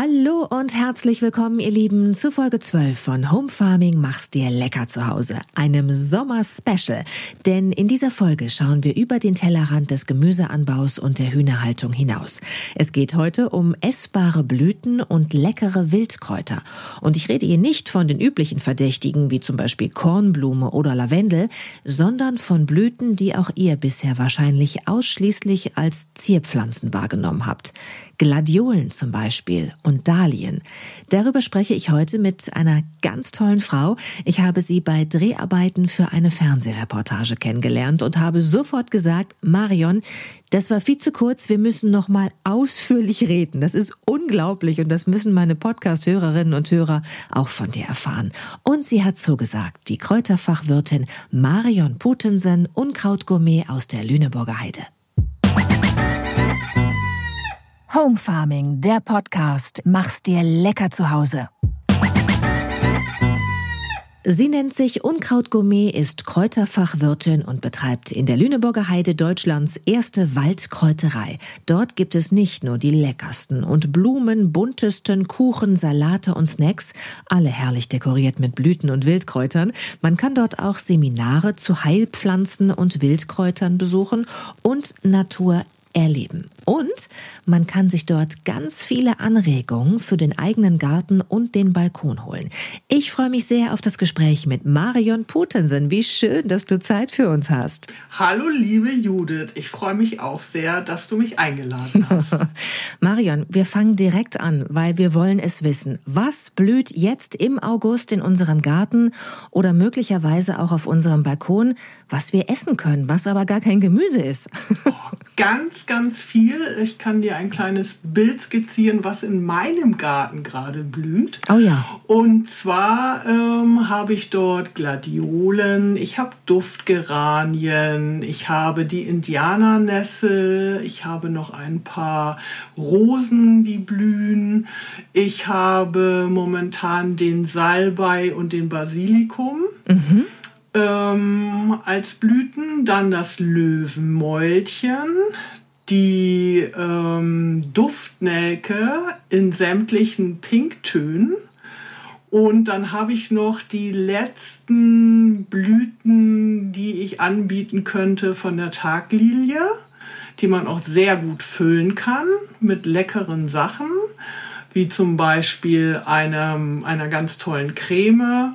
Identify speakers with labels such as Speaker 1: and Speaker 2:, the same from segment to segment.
Speaker 1: Hallo und herzlich willkommen, ihr Lieben, zu Folge 12 von Home Farming Mach's dir lecker zu Hause, einem Sommer-Special. Denn in dieser Folge schauen wir über den Tellerrand des Gemüseanbaus und der Hühnerhaltung hinaus. Es geht heute um essbare Blüten und leckere Wildkräuter. Und ich rede hier nicht von den üblichen Verdächtigen, wie zum Beispiel Kornblume oder Lavendel, sondern von Blüten, die auch ihr bisher wahrscheinlich ausschließlich als Zierpflanzen wahrgenommen habt. Gladiolen zum Beispiel und Dahlien. Darüber spreche ich heute mit einer ganz tollen Frau. Ich habe sie bei Dreharbeiten für eine Fernsehreportage kennengelernt und habe sofort gesagt, Marion, das war viel zu kurz. Wir müssen noch mal ausführlich reden. Das ist unglaublich und das müssen meine Podcast-Hörerinnen und Hörer auch von dir erfahren. Und sie hat zugesagt, die Kräuterfachwirtin Marion Putensen, Unkrautgourmet aus der Lüneburger Heide.
Speaker 2: Home Farming, der Podcast. Mach's dir lecker zu Hause.
Speaker 1: Sie nennt sich Unkrautgourmet, ist Kräuterfachwirtin und betreibt in der Lüneburger Heide Deutschlands erste Waldkräuterei. Dort gibt es nicht nur die leckersten und blumenbuntesten Kuchen, Salate und Snacks, alle herrlich dekoriert mit Blüten und Wildkräutern. Man kann dort auch Seminare zu Heilpflanzen und Wildkräutern besuchen und Natur erleben. Und man kann sich dort ganz viele Anregungen für den eigenen Garten und den Balkon holen. Ich freue mich sehr auf das Gespräch mit Marion Putensen. Wie schön, dass du Zeit für uns hast.
Speaker 3: Hallo, liebe Judith. Ich freue mich auch sehr, dass du mich eingeladen hast.
Speaker 1: Marion, wir fangen direkt an, weil wir wollen es wissen. Was blüht jetzt im August in unserem Garten oder möglicherweise auch auf unserem Balkon, was wir essen können, was aber gar kein Gemüse ist?
Speaker 3: Oh, ganz, ganz viel. Ich kann dir ein kleines Bild skizzieren, was in meinem Garten gerade blüht.
Speaker 1: Oh ja.
Speaker 3: Und zwar ähm, habe ich dort Gladiolen, ich habe Duftgeranien, ich habe die Indianernessel, ich habe noch ein paar Rosen, die blühen. Ich habe momentan den Salbei und den Basilikum. Mhm ähm, als Blüten, dann das Löwenmäulchen, die ähm, Duftnelke in sämtlichen Pinktönen. Und dann habe ich noch die letzten Blüten, die ich anbieten könnte von der Taglilie, die man auch sehr gut füllen kann mit leckeren Sachen, wie zum Beispiel einem, einer ganz tollen Creme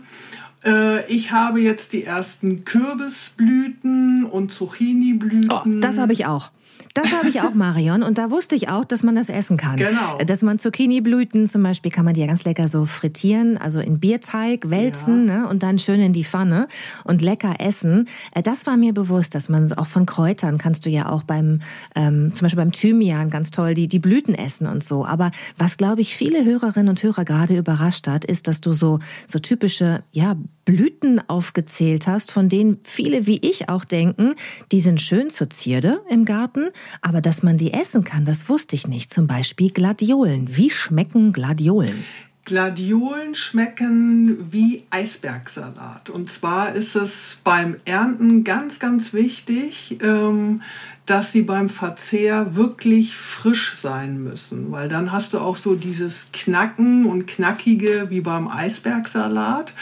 Speaker 3: äh, ich habe jetzt die ersten Kürbisblüten und Zucchiniblüten. Oh,
Speaker 1: das habe ich auch. Das habe ich auch, Marion. Und da wusste ich auch, dass man das essen kann.
Speaker 3: Genau.
Speaker 1: Dass man Zucchini-Blüten zum Beispiel kann man die ja ganz lecker so frittieren, also in Bierteig wälzen ja. ne, und dann schön in die Pfanne und lecker essen. Äh, das war mir bewusst, dass man auch von Kräutern kannst du ja auch beim, ähm, zum Beispiel beim Thymian ganz toll die, die Blüten essen und so. Aber was, glaube ich, viele Hörerinnen und Hörer gerade überrascht hat, ist, dass du so, so typische, ja, Blüten aufgezählt hast, von denen viele wie ich auch denken, die sind schön zur Zierde im Garten, aber dass man die essen kann, das wusste ich nicht. Zum Beispiel Gladiolen. Wie schmecken Gladiolen?
Speaker 3: Gladiolen schmecken wie Eisbergsalat. Und zwar ist es beim Ernten ganz, ganz wichtig, ähm, dass sie beim Verzehr wirklich frisch sein müssen, weil dann hast du auch so dieses Knacken und Knackige wie beim Eisbergsalat.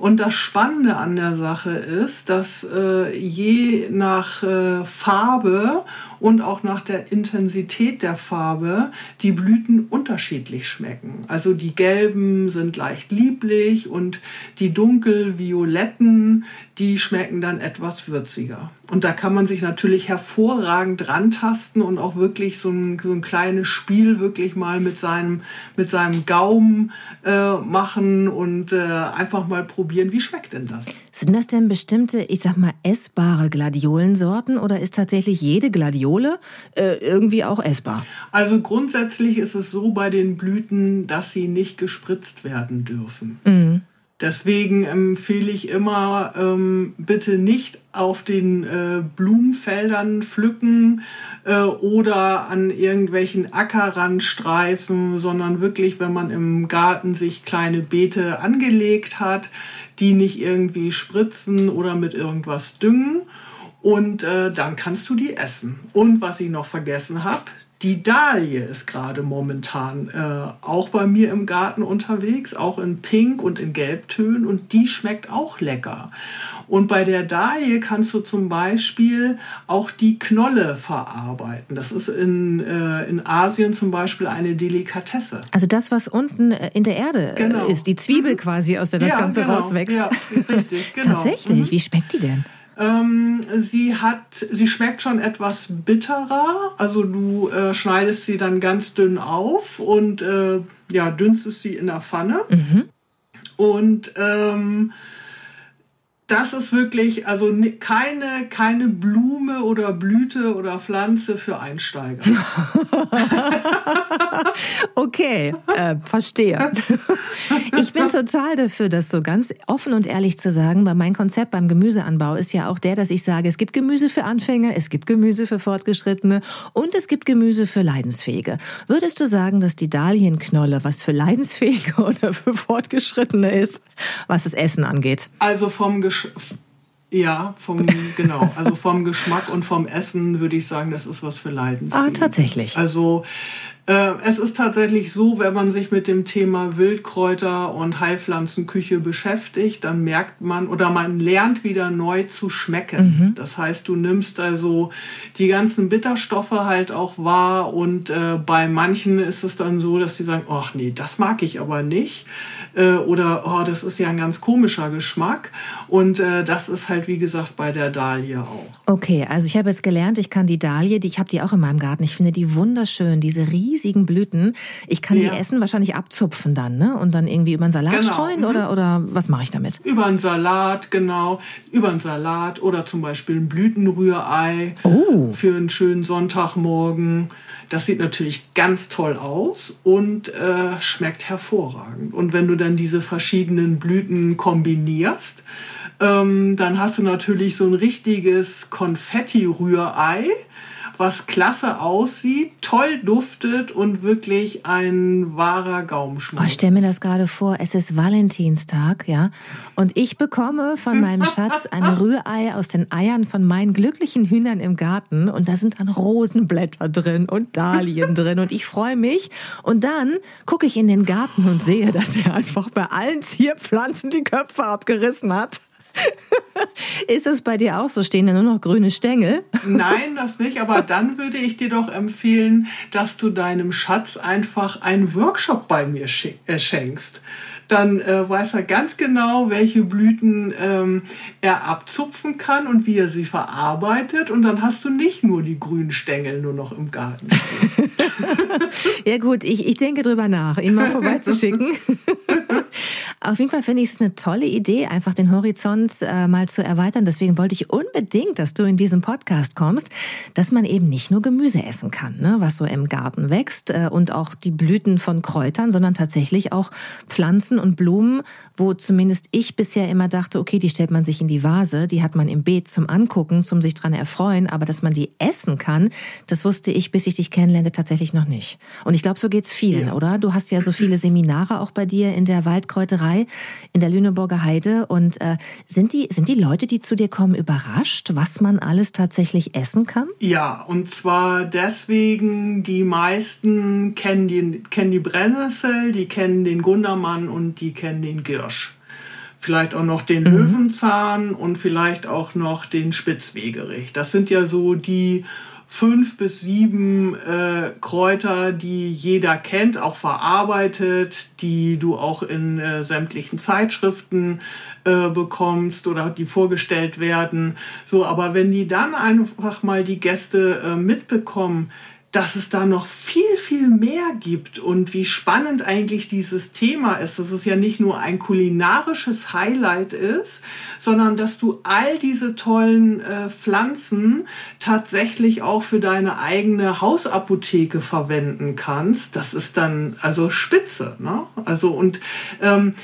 Speaker 3: Und das Spannende an der Sache ist, dass äh, je nach äh, Farbe und auch nach der Intensität der Farbe die Blüten unterschiedlich schmecken. Also die gelben sind leicht lieblich und die dunkel-violetten, die schmecken dann etwas würziger. Und da kann man sich natürlich hervorragend rantasten und auch wirklich so ein, so ein kleines Spiel wirklich mal mit seinem, mit seinem Gaumen äh, machen und äh, einfach mal probieren, wie schmeckt denn das?
Speaker 1: Sind das denn bestimmte, ich sag mal, essbare Gladiolensorten oder ist tatsächlich jede Gladiole äh, irgendwie auch essbar?
Speaker 3: Also grundsätzlich ist es so bei den Blüten, dass sie nicht gespritzt werden dürfen.
Speaker 1: Mhm.
Speaker 3: Deswegen empfehle ich immer, ähm, bitte nicht auf den äh, Blumenfeldern pflücken äh, oder an irgendwelchen Ackerrandstreifen, sondern wirklich, wenn man im Garten sich kleine Beete angelegt hat, die nicht irgendwie spritzen oder mit irgendwas düngen. Und äh, dann kannst du die essen. Und was ich noch vergessen habe, die Dahlie ist gerade momentan äh, auch bei mir im Garten unterwegs, auch in Pink und in Gelbtönen und die schmeckt auch lecker. Und bei der Dahlie kannst du zum Beispiel auch die Knolle verarbeiten. Das ist in, äh, in Asien zum Beispiel eine Delikatesse.
Speaker 1: Also das, was unten äh, in der Erde äh, genau. ist, die Zwiebel mhm. quasi, aus der das ja, Ganze genau. rauswächst. Ja, richtig, genau. Tatsächlich, mhm. wie schmeckt die denn?
Speaker 3: Ähm, sie hat, sie schmeckt schon etwas bitterer. Also du äh, schneidest sie dann ganz dünn auf und äh, ja, dünstest sie in der Pfanne. Mhm. Und ähm, das ist wirklich also keine, keine Blume oder Blüte oder Pflanze für Einsteiger.
Speaker 1: okay, äh, verstehe. Ich bin total dafür, das so ganz offen und ehrlich zu sagen, weil mein Konzept beim Gemüseanbau ist ja auch der, dass ich sage, es gibt Gemüse für Anfänger, es gibt Gemüse für Fortgeschrittene und es gibt Gemüse für Leidensfähige. Würdest du sagen, dass die Dahlienknolle was für Leidensfähige oder für Fortgeschrittene ist, was das Essen angeht?
Speaker 3: Also vom Gesch ja, vom, genau. Also vom Geschmack und vom Essen würde ich sagen, das ist was für Leidensfähige.
Speaker 1: Ah, tatsächlich.
Speaker 3: Also äh, es ist tatsächlich so, wenn man sich mit dem Thema Wildkräuter und Heilpflanzenküche beschäftigt, dann merkt man oder man lernt wieder neu zu schmecken. Mhm. Das heißt, du nimmst also die ganzen Bitterstoffe halt auch wahr und äh, bei manchen ist es dann so, dass sie sagen, ach nee, das mag ich aber nicht äh, oder oh, das ist ja ein ganz komischer Geschmack und äh, das ist halt wie gesagt bei der Dahlie auch.
Speaker 1: Okay, also ich habe jetzt gelernt, ich kann die Dahlie, die, ich habe die auch in meinem Garten, ich finde die wunderschön, diese riesigen Blüten. Ich kann ja. die essen, wahrscheinlich abzupfen dann, ne? Und dann irgendwie über einen Salat genau. streuen mhm. oder, oder was mache ich damit?
Speaker 3: Über einen Salat, genau. Über einen Salat oder zum Beispiel ein Blütenrührei oh. für einen schönen Sonntagmorgen. Das sieht natürlich ganz toll aus und äh, schmeckt hervorragend. Und wenn du dann diese verschiedenen Blüten kombinierst, ähm, dann hast du natürlich so ein richtiges Konfetti-Rührei was klasse aussieht, toll duftet und wirklich ein wahrer Gaumenschmaus.
Speaker 1: Oh, ich stelle mir das gerade vor, es ist Valentinstag, ja, und ich bekomme von meinem Schatz ein Rührei aus den Eiern von meinen glücklichen Hühnern im Garten und da sind dann Rosenblätter drin und Dahlien drin und ich freue mich und dann gucke ich in den Garten und sehe, dass er einfach bei allen Zierpflanzen die Köpfe abgerissen hat. Ist es bei dir auch so? Stehen da nur noch grüne Stängel?
Speaker 3: Nein, das nicht. Aber dann würde ich dir doch empfehlen, dass du deinem Schatz einfach einen Workshop bei mir äh, schenkst dann äh, weiß er ganz genau, welche Blüten ähm, er abzupfen kann und wie er sie verarbeitet. Und dann hast du nicht nur die grünen Stängel nur noch im Garten.
Speaker 1: ja gut, ich, ich denke drüber nach, ihn mal vorbeizuschicken. Auf jeden Fall finde ich es eine tolle Idee, einfach den Horizont äh, mal zu erweitern. Deswegen wollte ich unbedingt, dass du in diesem Podcast kommst, dass man eben nicht nur Gemüse essen kann, ne, was so im Garten wächst äh, und auch die Blüten von Kräutern, sondern tatsächlich auch Pflanzen und Blumen, wo zumindest ich bisher immer dachte, okay, die stellt man sich in die Vase, die hat man im Beet zum Angucken, zum sich dran erfreuen, aber dass man die essen kann, das wusste ich, bis ich dich kennenlernte, tatsächlich noch nicht. Und ich glaube, so geht's vielen, ja. oder? Du hast ja so viele Seminare auch bei dir in der Waldkräuterei Brauerei in der Lüneburger Heide. Und äh, sind, die, sind die Leute, die zu dir kommen, überrascht, was man alles tatsächlich essen kann?
Speaker 3: Ja, und zwar deswegen, die meisten kennen die, kennen die Brennnessel, die kennen den Gundermann und die kennen den Girsch vielleicht auch noch den mhm. Löwenzahn und vielleicht auch noch den Spitzwegerich. Das sind ja so die fünf bis sieben äh, Kräuter, die jeder kennt, auch verarbeitet, die du auch in äh, sämtlichen Zeitschriften äh, bekommst oder die vorgestellt werden. So, aber wenn die dann einfach mal die Gäste äh, mitbekommen, dass es da noch viel, viel mehr gibt und wie spannend eigentlich dieses Thema ist, dass es ja nicht nur ein kulinarisches Highlight ist, sondern dass du all diese tollen äh, Pflanzen tatsächlich auch für deine eigene Hausapotheke verwenden kannst. Das ist dann also spitze. Ne? Also und ähm,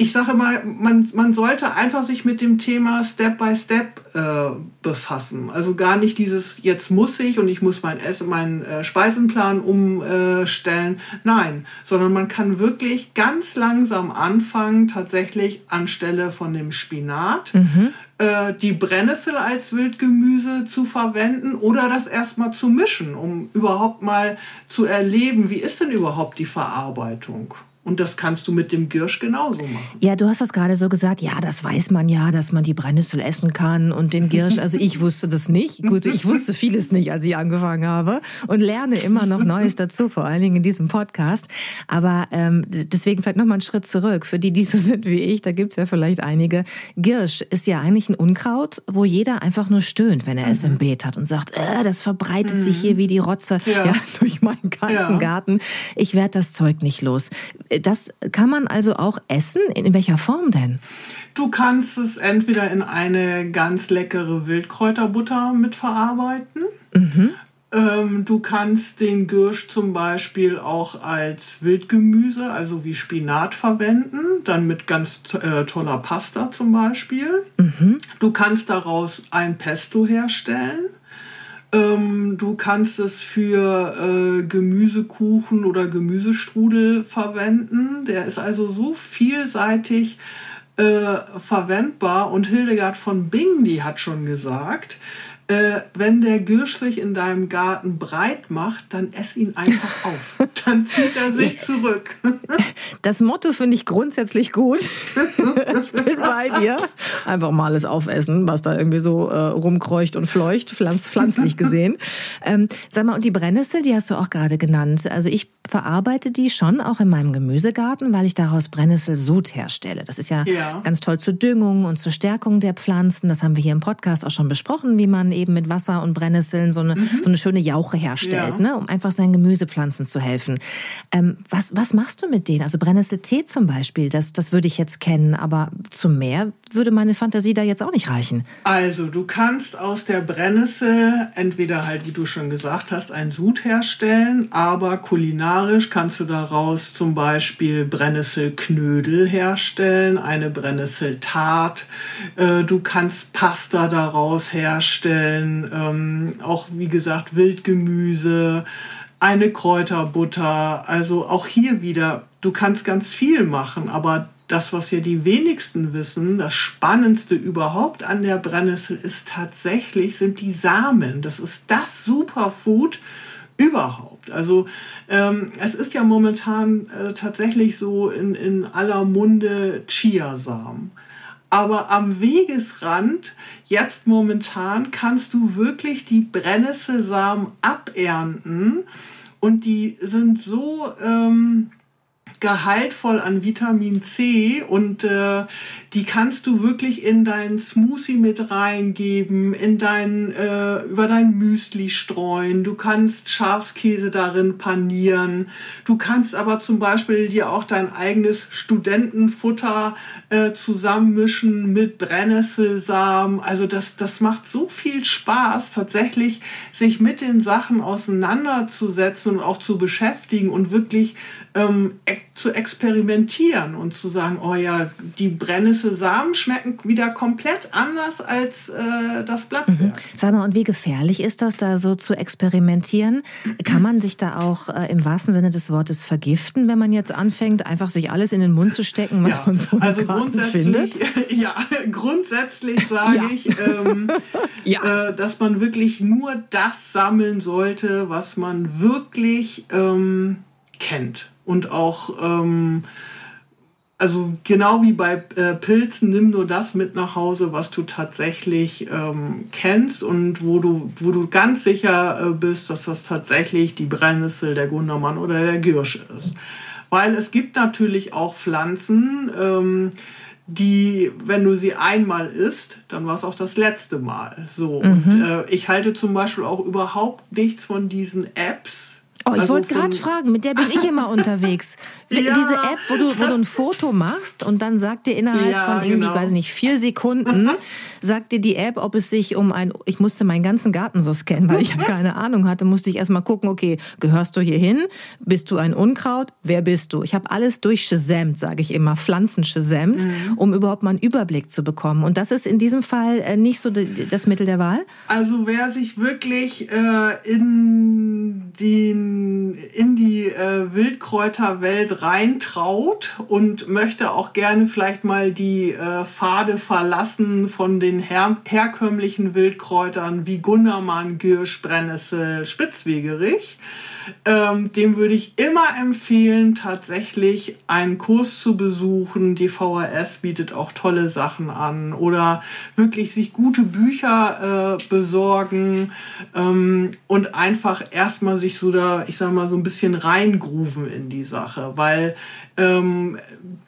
Speaker 3: ich sage mal, man, man sollte einfach sich mit dem Thema Step by Step äh, befassen. Also gar nicht dieses, jetzt muss ich und ich muss mein Essen, meinen äh, Speisenplan umstellen. Nein, sondern man kann wirklich ganz langsam anfangen, tatsächlich anstelle von dem Spinat mhm. äh, die Brennnessel als Wildgemüse zu verwenden oder das erstmal zu mischen, um überhaupt mal zu erleben, wie ist denn überhaupt die Verarbeitung. Und das kannst du mit dem Girsch genauso machen.
Speaker 1: Ja, du hast das gerade so gesagt. Ja, das weiß man ja, dass man die Brennnessel essen kann und den Girsch. Also ich wusste das nicht. Gut, ich wusste vieles nicht, als ich angefangen habe und lerne immer noch Neues dazu, vor allen Dingen in diesem Podcast. Aber ähm, deswegen vielleicht noch mal einen Schritt zurück. Für die, die so sind wie ich, da gibt's ja vielleicht einige. Girsch ist ja eigentlich ein Unkraut, wo jeder einfach nur stöhnt, wenn er mhm. es im Beet hat und sagt, äh, das verbreitet mhm. sich hier wie die Rotze ja. ja durch meinen ganzen ja. Garten. Ich werde das Zeug nicht los. Das kann man also auch essen. In welcher Form denn?
Speaker 3: Du kannst es entweder in eine ganz leckere Wildkräuterbutter mitverarbeiten. Mhm. Ähm, du kannst den Gürsch zum Beispiel auch als Wildgemüse, also wie Spinat verwenden, dann mit ganz äh, toller Pasta zum Beispiel. Mhm. Du kannst daraus ein Pesto herstellen. Ähm, du kannst es für äh, Gemüsekuchen oder Gemüsestrudel verwenden. Der ist also so vielseitig äh, verwendbar. Und Hildegard von Bingen, die hat schon gesagt, äh, wenn der Girsch sich in deinem Garten breit macht, dann ess ihn einfach auf. Dann zieht er sich zurück.
Speaker 1: Das Motto finde ich grundsätzlich gut. Ich bin bei dir. Einfach mal alles aufessen, was da irgendwie so äh, rumkreucht und fleucht, pflanz, pflanzlich gesehen. Ähm, sag mal, und die Brennnessel, die hast du auch gerade genannt. Also ich verarbeite die schon auch in meinem Gemüsegarten, weil ich daraus Brennnesselsud herstelle. Das ist ja, ja, ganz toll zur Düngung und zur Stärkung der Pflanzen. Das haben wir hier im Podcast auch schon besprochen, wie man eben mit Wasser und Brennnesseln so eine, mhm. so eine schöne Jauche herstellt, ja. ne, um einfach seinen Gemüsepflanzen zu helfen. Ähm, was, was machst du mit denen? Also Brennnesseltee zum Beispiel, das, das würde ich jetzt kennen, aber zum Meer würde meine Fantasie da jetzt auch nicht reichen.
Speaker 3: Also du kannst aus der Brennnessel entweder halt, wie du schon gesagt hast, ein Sud herstellen, aber kulinarisch kannst du daraus zum Beispiel Brennnesselknödel herstellen, eine Brennnesseltart. Äh, du kannst Pasta daraus herstellen, ähm, auch wie gesagt Wildgemüse eine Kräuterbutter. Also auch hier wieder, du kannst ganz viel machen, aber das, was ja die wenigsten wissen, das Spannendste überhaupt an der Brennnessel ist tatsächlich, sind die Samen. Das ist das Superfood überhaupt. Also ähm, es ist ja momentan äh, tatsächlich so in, in aller Munde Chiasamen. Aber am Wegesrand, jetzt momentan, kannst du wirklich die Brennnesselsamen abernten und die sind so... Ähm, gehaltvoll an Vitamin C und äh, die kannst du wirklich in deinen Smoothie mit reingeben, in dein, äh, über dein Müsli streuen. Du kannst Schafskäse darin panieren. Du kannst aber zum Beispiel dir auch dein eigenes Studentenfutter äh, zusammenmischen mit Brennnesselsamen. Also das, das macht so viel Spaß, tatsächlich sich mit den Sachen auseinanderzusetzen und auch zu beschäftigen und wirklich ähm, zu experimentieren und zu sagen, oh ja, die Brennnesselsamen schmecken wieder komplett anders als äh, das Blattwerk. Mhm.
Speaker 1: Sag mal, und wie gefährlich ist das, da so zu experimentieren? Kann man sich da auch äh, im wahrsten Sinne des Wortes vergiften, wenn man jetzt anfängt, einfach sich alles in den Mund zu stecken, was ja, man so also grundsätzlich, findet?
Speaker 3: Ja, grundsätzlich sage ja. ich, ähm, ja. äh, dass man wirklich nur das sammeln sollte, was man wirklich ähm, kennt und auch ähm, also genau wie bei äh, Pilzen, nimm nur das mit nach Hause, was du tatsächlich ähm, kennst und wo du, wo du ganz sicher äh, bist, dass das tatsächlich die Brennnessel, der Gundermann oder der Giersch ist. Weil es gibt natürlich auch Pflanzen, ähm, die, wenn du sie einmal isst, dann war es auch das letzte Mal. So. Mhm. Und äh, ich halte zum Beispiel auch überhaupt nichts von diesen Apps,
Speaker 1: Oh, ich also wollte gerade fragen, mit der bin ich immer unterwegs. ja. Diese App, wo du, wo du ein Foto machst und dann sagt dir innerhalb ja, von irgendwie, genau. weiß nicht, vier Sekunden, sagt dir die App, ob es sich um ein, ich musste meinen ganzen Garten so scannen, weil ich ja keine Ahnung hatte, musste ich erstmal gucken, okay, gehörst du hier hin? Bist du ein Unkraut? Wer bist du? Ich habe alles durchgesämt, sage ich immer, Pflanzen mhm. um überhaupt mal einen Überblick zu bekommen. Und das ist in diesem Fall äh, nicht so das Mittel der Wahl?
Speaker 3: Also wer sich wirklich äh, in, den, in die äh, Wildkräuterwelt reintraut und möchte auch gerne vielleicht mal die äh, Pfade verlassen von den her herkömmlichen Wildkräutern wie Gundermann, Giersch, Brennnessel, Spitzwegerich, ähm, dem würde ich immer empfehlen, tatsächlich einen Kurs zu besuchen. Die VHS bietet auch tolle Sachen an oder wirklich sich gute Bücher äh, besorgen ähm, und einfach erstmal sich so da, ich sag mal, so ein bisschen reingrooven in die Sache, weil ähm,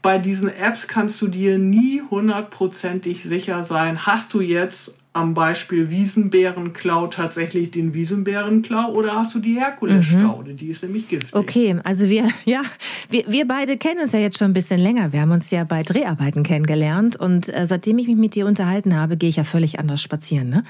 Speaker 3: bei diesen Apps kannst du dir nie hundertprozentig sicher sein, hast du jetzt am Beispiel Wiesenbärenklau tatsächlich den Wiesenbärenklau oder hast du die Herkulesstaude? Mhm. Die ist nämlich giftig.
Speaker 1: Okay, also wir, ja, wir, wir beide kennen uns ja jetzt schon ein bisschen länger. Wir haben uns ja bei Dreharbeiten kennengelernt und äh, seitdem ich mich mit dir unterhalten habe, gehe ich ja völlig anders spazieren. Ne?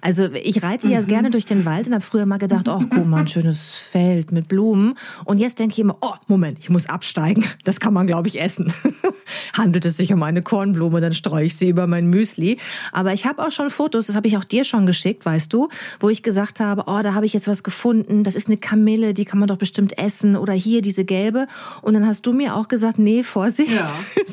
Speaker 1: Also ich reite mhm. ja gerne durch den Wald und habe früher mal gedacht, oh, guck mal, ein schönes Feld mit Blumen. Und jetzt denke ich immer, oh, Moment, ich muss absteigen. Das kann man, glaube ich, essen. Handelt es sich um eine Kornblume, dann streue ich sie über mein Müsli. Aber ich habe auch schon Fotos, das habe ich auch dir schon geschickt, weißt du, wo ich gesagt habe, oh, da habe ich jetzt was gefunden, das ist eine Kamille, die kann man doch bestimmt essen oder hier diese gelbe. Und dann hast du mir auch gesagt, nee, Vorsicht, ja.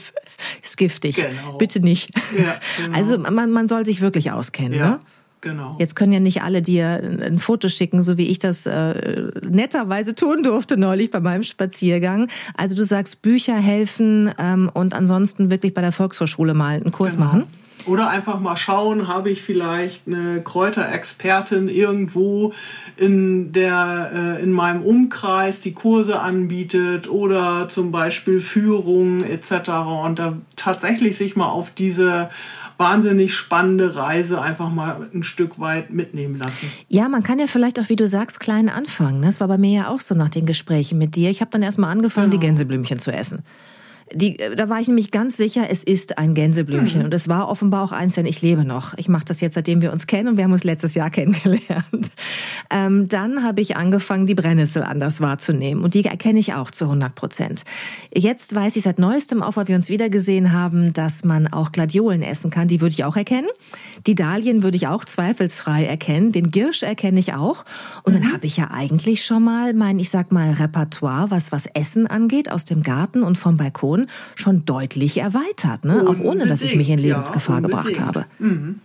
Speaker 1: ist giftig, genau. bitte nicht. Ja, genau. Also man, man soll sich wirklich auskennen. Ja. Ne?
Speaker 3: Genau.
Speaker 1: Jetzt können ja nicht alle dir ein Foto schicken, so wie ich das äh, netterweise tun durfte neulich bei meinem Spaziergang. Also du sagst, Bücher helfen ähm, und ansonsten wirklich bei der Volkshochschule mal einen Kurs genau. machen.
Speaker 3: Oder einfach mal schauen, habe ich vielleicht eine Kräuterexpertin irgendwo in, der, äh, in meinem Umkreis, die Kurse anbietet oder zum Beispiel Führungen etc. Und da tatsächlich sich mal auf diese wahnsinnig spannende Reise einfach mal ein Stück weit mitnehmen lassen.
Speaker 1: Ja, man kann ja vielleicht auch, wie du sagst, klein anfangen. Das war bei mir ja auch so nach den Gesprächen mit dir. Ich habe dann erstmal angefangen, genau. die Gänseblümchen zu essen. Die, da war ich nämlich ganz sicher, es ist ein Gänseblümchen. Mhm. Und es war offenbar auch eins, denn ich lebe noch. Ich mache das jetzt, seitdem wir uns kennen und wir haben uns letztes Jahr kennengelernt. Ähm, dann habe ich angefangen, die Brennnessel anders wahrzunehmen. Und die erkenne ich auch zu 100 Prozent. Jetzt weiß ich seit neuestem, auch weil wir uns wiedergesehen haben, dass man auch Gladiolen essen kann. Die würde ich auch erkennen. Die Dahlien würde ich auch zweifelsfrei erkennen. Den Girsch erkenne ich auch. Und mhm. dann habe ich ja eigentlich schon mal mein, ich sag mal, Repertoire, was was Essen angeht, aus dem Garten und vom Balkon schon deutlich erweitert. Ne? Auch ohne, dass ich mich in Lebensgefahr ja, gebracht habe.
Speaker 3: Mhm.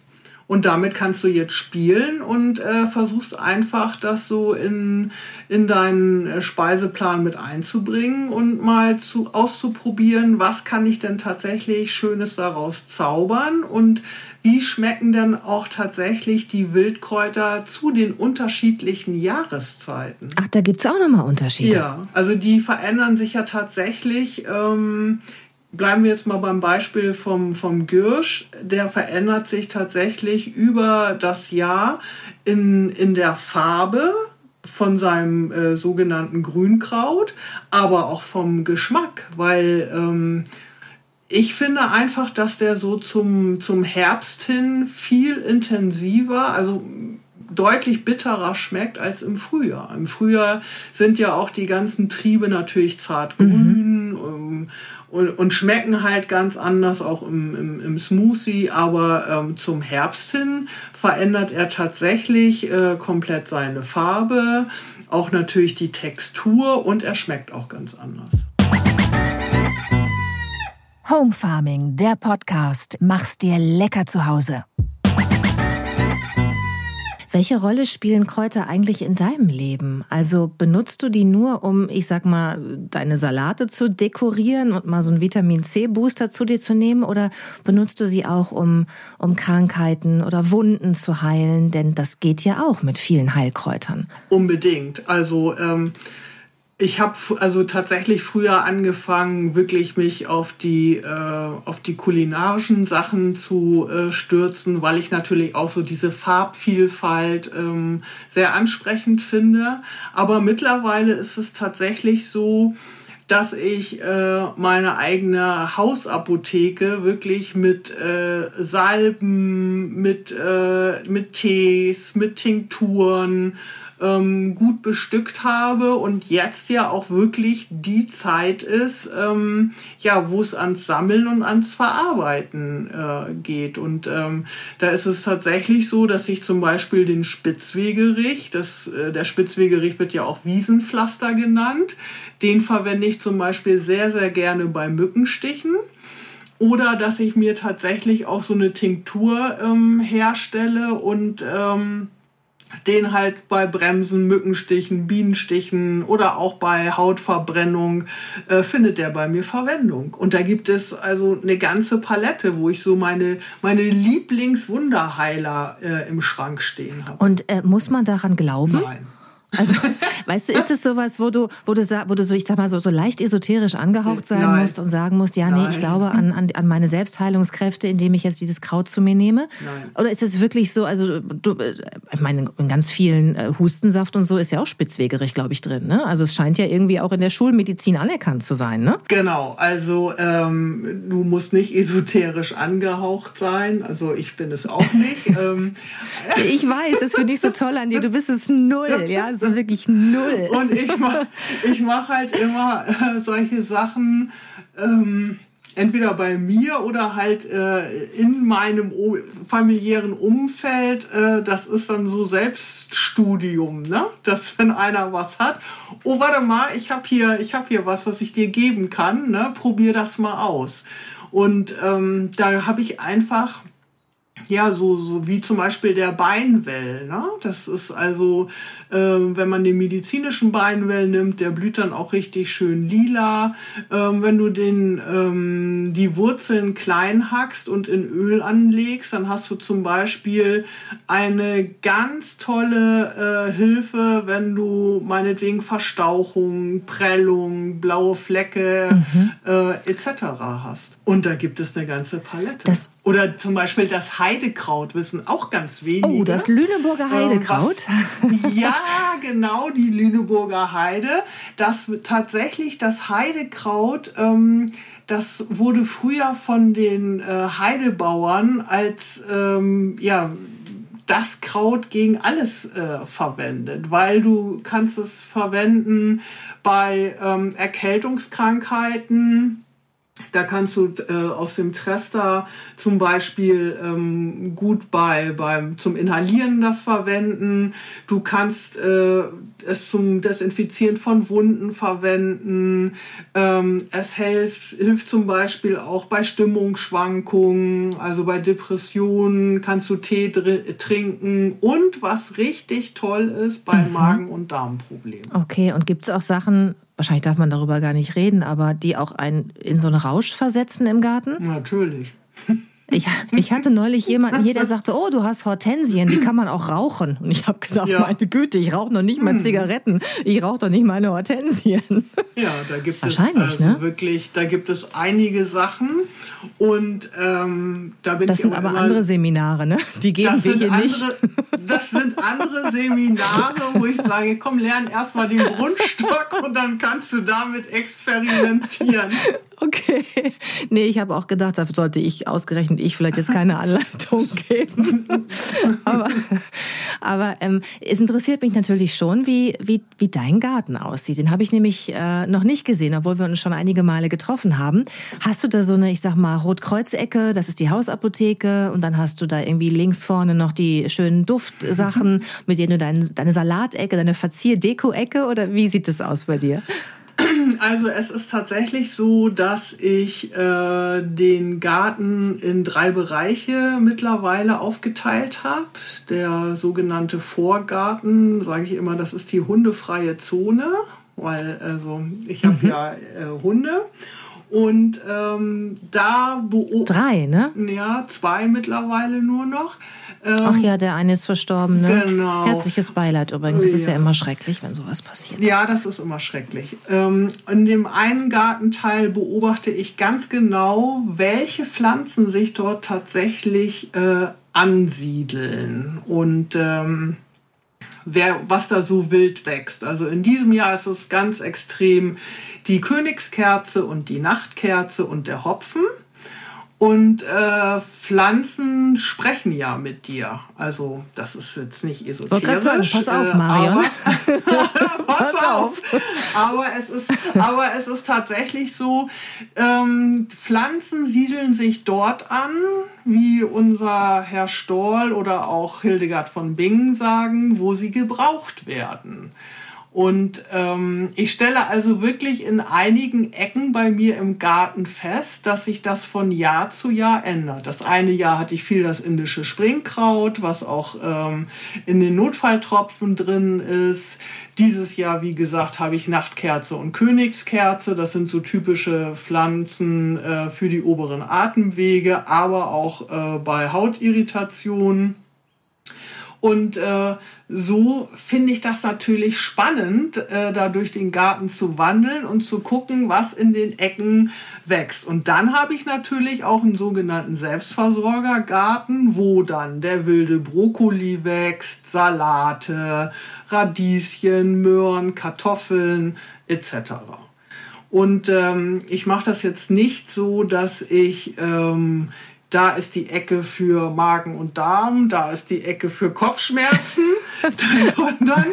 Speaker 3: Und damit kannst du jetzt spielen und äh, versuchst einfach, das so in, in deinen äh, Speiseplan mit einzubringen und mal zu, auszuprobieren, was kann ich denn tatsächlich Schönes daraus zaubern und wie schmecken denn auch tatsächlich die Wildkräuter zu den unterschiedlichen Jahreszeiten?
Speaker 1: Ach, da gibt es auch nochmal Unterschiede.
Speaker 3: Ja, also die verändern sich ja tatsächlich. Ähm, bleiben wir jetzt mal beim Beispiel vom, vom Girsch. Der verändert sich tatsächlich über das Jahr in, in der Farbe von seinem äh, sogenannten Grünkraut, aber auch vom Geschmack, weil ähm, ich finde einfach, dass der so zum, zum Herbst hin viel intensiver, also deutlich bitterer schmeckt als im Frühjahr. Im Frühjahr sind ja auch die ganzen Triebe natürlich zart grün mhm. ähm, und, und, schmecken halt ganz anders, auch im, im, im Smoothie. Aber ähm, zum Herbst hin verändert er tatsächlich äh, komplett seine Farbe, auch natürlich die Textur und er schmeckt auch ganz anders.
Speaker 2: Home Farming, der Podcast. Mach's dir lecker zu Hause.
Speaker 1: Welche Rolle spielen Kräuter eigentlich in deinem Leben? Also benutzt du die nur, um, ich sag mal, deine Salate zu dekorieren und mal so einen Vitamin C Booster zu dir zu nehmen? Oder benutzt du sie auch, um, um Krankheiten oder Wunden zu heilen? Denn das geht ja auch mit vielen Heilkräutern.
Speaker 3: Unbedingt. Also, ähm ich habe also tatsächlich früher angefangen, wirklich mich auf die, äh, auf die kulinarischen Sachen zu äh, stürzen, weil ich natürlich auch so diese Farbvielfalt ähm, sehr ansprechend finde. Aber mittlerweile ist es tatsächlich so, dass ich äh, meine eigene Hausapotheke wirklich mit äh, Salben, mit, äh, mit Tees, mit Tinkturen, ähm, gut bestückt habe und jetzt ja auch wirklich die Zeit ist, ähm, ja, wo es ans Sammeln und ans Verarbeiten äh, geht. Und ähm, da ist es tatsächlich so, dass ich zum Beispiel den Spitzwegerich, das, äh, der Spitzwegerich wird ja auch Wiesenpflaster genannt, den verwende ich zum Beispiel sehr, sehr gerne bei Mückenstichen. Oder dass ich mir tatsächlich auch so eine Tinktur ähm, herstelle und ähm, den halt bei Bremsen, Mückenstichen, Bienenstichen oder auch bei Hautverbrennung äh, findet der bei mir Verwendung. Und da gibt es also eine ganze Palette, wo ich so meine, meine Lieblingswunderheiler äh, im Schrank stehen habe.
Speaker 1: Und äh, muss man daran glauben?
Speaker 3: Nein.
Speaker 1: Also, weißt du, ist es sowas, wo du, wo du, wo du so, ich sag mal, so, so leicht esoterisch angehaucht sein Nein. musst und sagen musst, ja, nee, Nein. ich glaube an, an, an meine Selbstheilungskräfte, indem ich jetzt dieses Kraut zu mir nehme? Nein. Oder ist es wirklich so, also du, ich meine, in ganz vielen äh, Hustensaft und so ist ja auch Spitzwegerich, glaube ich, drin. Ne? Also es scheint ja irgendwie auch in der Schulmedizin anerkannt zu sein, ne?
Speaker 3: Genau, also ähm, du musst nicht esoterisch angehaucht sein. Also ich bin es auch nicht. ähm.
Speaker 1: Ich weiß, das finde ich so toll an dir. Du bist es null, ja. So also wirklich null.
Speaker 3: Und ich mache ich mach halt immer äh, solche Sachen. Ähm, entweder bei mir oder halt äh, in meinem familiären Umfeld. Äh, das ist dann so Selbststudium, ne? Dass wenn einer was hat, oh warte mal, ich habe hier, ich habe hier was, was ich dir geben kann, ne? Probier das mal aus. Und ähm, da habe ich einfach ja, so, so wie zum Beispiel der Beinwell. Ne? Das ist also, wenn man den medizinischen Beinwell nimmt, der blüht dann auch richtig schön lila. Ähm, wenn du den, ähm, die Wurzeln klein hackst und in Öl anlegst, dann hast du zum Beispiel eine ganz tolle äh, Hilfe, wenn du meinetwegen Verstauchung, Prellung, blaue Flecke mhm. äh, etc. hast. Und da gibt es eine ganze Palette.
Speaker 1: Das
Speaker 3: Oder zum Beispiel das Heidekraut wissen auch ganz wenige.
Speaker 1: Oh, das Lüneburger ähm, Heidekraut.
Speaker 3: Was, ja, genau, die Lüneburger Heide. Das tatsächlich das Heidekraut. Ähm, das wurde früher von den äh, Heidebauern als ähm, ja das Kraut gegen alles äh, verwendet, weil du kannst es verwenden bei ähm, Erkältungskrankheiten, da kannst du äh, aus dem Trester zum Beispiel ähm, gut bei, beim, zum Inhalieren das verwenden. Du kannst äh, es zum Desinfizieren von Wunden verwenden. Ähm, es hilft, hilft zum Beispiel auch bei Stimmungsschwankungen, also bei Depressionen kannst du Tee trinken. Und was richtig toll ist, bei mhm. Magen- und Darmproblemen.
Speaker 1: Okay, und gibt es auch Sachen, wahrscheinlich darf man darüber gar nicht reden, aber die auch einen in so einen Rausch versetzen im Garten?
Speaker 3: Natürlich.
Speaker 1: Ich, ich hatte neulich jemanden hier, der sagte, oh, du hast Hortensien, die kann man auch rauchen. Und ich habe gedacht, ja. meine Güte, ich rauche noch nicht mal hm. Zigaretten, ich rauche doch nicht meine Hortensien.
Speaker 3: Ja, da gibt
Speaker 1: Wahrscheinlich,
Speaker 3: es also
Speaker 1: ne?
Speaker 3: wirklich, da gibt es einige Sachen und ähm, da bin
Speaker 1: das
Speaker 3: ich
Speaker 1: sind aber immer, andere Seminare, ne? Die geben wir hier
Speaker 3: andere,
Speaker 1: nicht.
Speaker 3: Das sind andere Seminare, wo ich sage, komm, lern erstmal den Grundstock und dann kannst du damit experimentieren.
Speaker 1: Okay. Nee, ich habe auch gedacht, da sollte ich ausgerechnet ich vielleicht jetzt keine Anleitung geben. aber aber ähm, es interessiert mich natürlich schon, wie, wie, wie dein Garten aussieht. Den habe ich nämlich äh, noch nicht gesehen, obwohl wir uns schon einige Male getroffen haben. Hast du da so eine, ich sag mal, Rotkreuzecke, das ist die Hausapotheke und dann hast du da irgendwie links vorne noch die schönen Duftsachen, mit denen du dein, deine Salatecke, deine Verzier-Deko-Ecke oder wie sieht es aus bei dir?
Speaker 3: Also es ist tatsächlich so, dass ich äh, den Garten in drei Bereiche mittlerweile aufgeteilt habe. Der sogenannte Vorgarten, sage ich immer, das ist die hundefreie Zone, weil also ich habe mhm. ja äh, Hunde. Und ähm, da
Speaker 1: Drei, ne?
Speaker 3: Ja, zwei mittlerweile nur noch.
Speaker 1: Ähm, Ach ja, der eine ist verstorben, ne?
Speaker 3: Genau.
Speaker 1: Herzliches Beileid übrigens. Das ja. ist ja immer schrecklich, wenn sowas passiert.
Speaker 3: Ja, das ist immer schrecklich. Ähm, in dem einen Gartenteil beobachte ich ganz genau, welche Pflanzen sich dort tatsächlich äh, ansiedeln. Und ähm, wer, was da so wild wächst. Also in diesem Jahr ist es ganz extrem die Königskerze und die Nachtkerze und der Hopfen. Und äh, Pflanzen sprechen ja mit dir. Also das ist jetzt nicht esoterisch.
Speaker 1: Sagen, pass auf, äh, Marion.
Speaker 3: Aber, pass auf. Aber es ist, aber es ist tatsächlich so, ähm, Pflanzen siedeln sich dort an, wie unser Herr Stoll oder auch Hildegard von Bingen sagen, wo sie gebraucht werden. Und ähm, ich stelle also wirklich in einigen Ecken bei mir im Garten fest, dass sich das von Jahr zu Jahr ändert. Das eine Jahr hatte ich viel das indische Springkraut, was auch ähm, in den Notfalltropfen drin ist. Dieses Jahr, wie gesagt, habe ich Nachtkerze und Königskerze. Das sind so typische Pflanzen äh, für die oberen Atemwege, aber auch äh, bei Hautirritationen. Und äh, so finde ich das natürlich spannend, äh, da durch den Garten zu wandeln und zu gucken, was in den Ecken wächst. Und dann habe ich natürlich auch einen sogenannten Selbstversorgergarten, wo dann der wilde Brokkoli wächst, Salate, Radieschen, Möhren, Kartoffeln etc. Und ähm, ich mache das jetzt nicht so, dass ich ähm, da ist die Ecke für Magen und Darm, da ist die Ecke für Kopfschmerzen, sondern,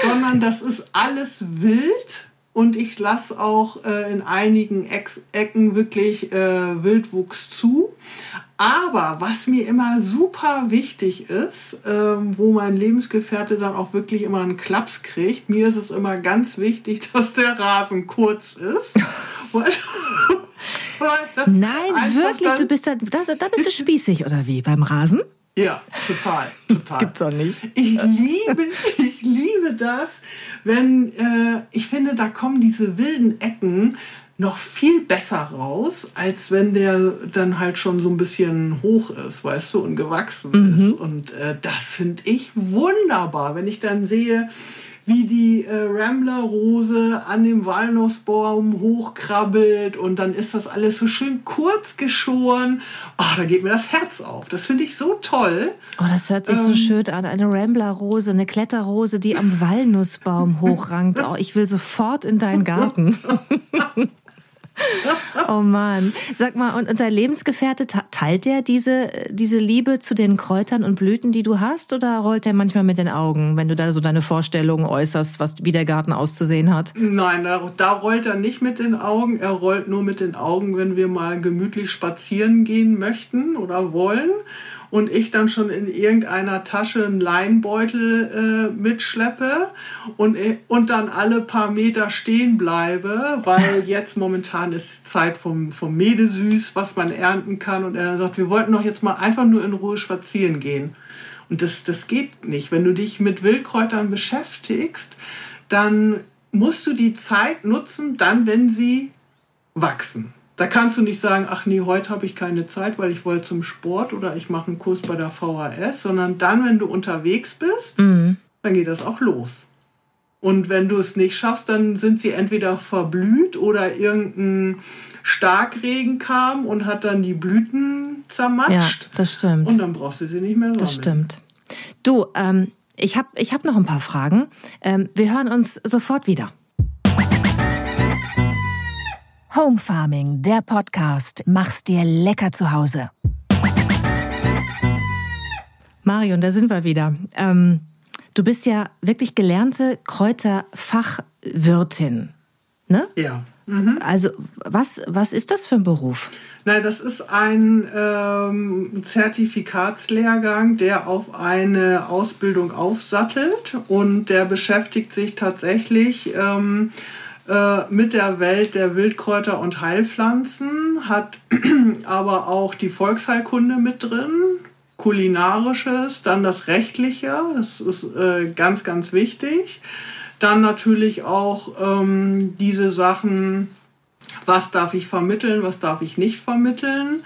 Speaker 3: sondern das ist alles wild und ich lasse auch äh, in einigen Ex Ecken wirklich äh, Wildwuchs zu. Aber was mir immer super wichtig ist, ähm, wo mein Lebensgefährte dann auch wirklich immer einen Klaps kriegt, mir ist es immer ganz wichtig, dass der Rasen kurz ist.
Speaker 1: Nein, wirklich, du bist da, da, da bist du spießig oder wie beim Rasen?
Speaker 3: Ja, total, total.
Speaker 1: Das gibt's auch nicht.
Speaker 3: Ich liebe, ich liebe das, wenn äh, ich finde, da kommen diese wilden Ecken noch viel besser raus, als wenn der dann halt schon so ein bisschen hoch ist, weißt du, und gewachsen mhm. ist. Und äh, das finde ich wunderbar, wenn ich dann sehe, wie die äh, Rambler-Rose an dem Walnussbaum hochkrabbelt und dann ist das alles so schön kurz geschoren. Oh, da geht mir das Herz auf. Das finde ich so toll.
Speaker 1: Oh, das hört sich ähm, so schön an. Eine Rambler-Rose, eine Kletterrose, die am Walnussbaum hochrankt. Oh, ich will sofort in deinen Garten. oh Mann. Sag mal, und, und dein Lebensgefährte, teilt der diese, diese Liebe zu den Kräutern und Blüten, die du hast? Oder rollt er manchmal mit den Augen, wenn du da so deine Vorstellungen äußerst, was, wie der Garten auszusehen hat?
Speaker 3: Nein, da, da rollt er nicht mit den Augen. Er rollt nur mit den Augen, wenn wir mal gemütlich spazieren gehen möchten oder wollen und ich dann schon in irgendeiner Tasche einen Leinbeutel äh, mitschleppe und, äh, und dann alle paar Meter stehen bleibe, weil jetzt momentan ist Zeit vom, vom Medesüß, was man ernten kann. Und er sagt, wir wollten doch jetzt mal einfach nur in Ruhe spazieren gehen. Und das, das geht nicht. Wenn du dich mit Wildkräutern beschäftigst, dann musst du die Zeit nutzen, dann, wenn sie wachsen. Da kannst du nicht sagen, ach nee, heute habe ich keine Zeit, weil ich wollte zum Sport oder ich mache einen Kurs bei der VHS, sondern dann, wenn du unterwegs bist, mhm. dann geht das auch los. Und wenn du es nicht schaffst, dann sind sie entweder verblüht oder irgendein Starkregen kam und hat dann die Blüten zermatscht.
Speaker 1: Ja, das stimmt.
Speaker 3: Und dann brauchst du sie nicht mehr sammeln.
Speaker 1: Das stimmt. Du, ähm, ich habe ich hab noch ein paar Fragen. Ähm, wir hören uns sofort wieder.
Speaker 2: Home Farming, der Podcast. Mach's dir lecker zu Hause.
Speaker 1: Marion, da sind wir wieder. Ähm, du bist ja wirklich gelernte Kräuterfachwirtin, ne?
Speaker 3: Ja.
Speaker 1: Mhm. Also was, was ist das für ein Beruf?
Speaker 3: Nein, das ist ein ähm, Zertifikatslehrgang, der auf eine Ausbildung aufsattelt und der beschäftigt sich tatsächlich ähm, äh, mit der Welt der Wildkräuter und Heilpflanzen, hat aber auch die Volksheilkunde mit drin, kulinarisches, dann das rechtliche, das ist äh, ganz, ganz wichtig. Dann natürlich auch ähm, diese Sachen, was darf ich vermitteln, was darf ich nicht vermitteln.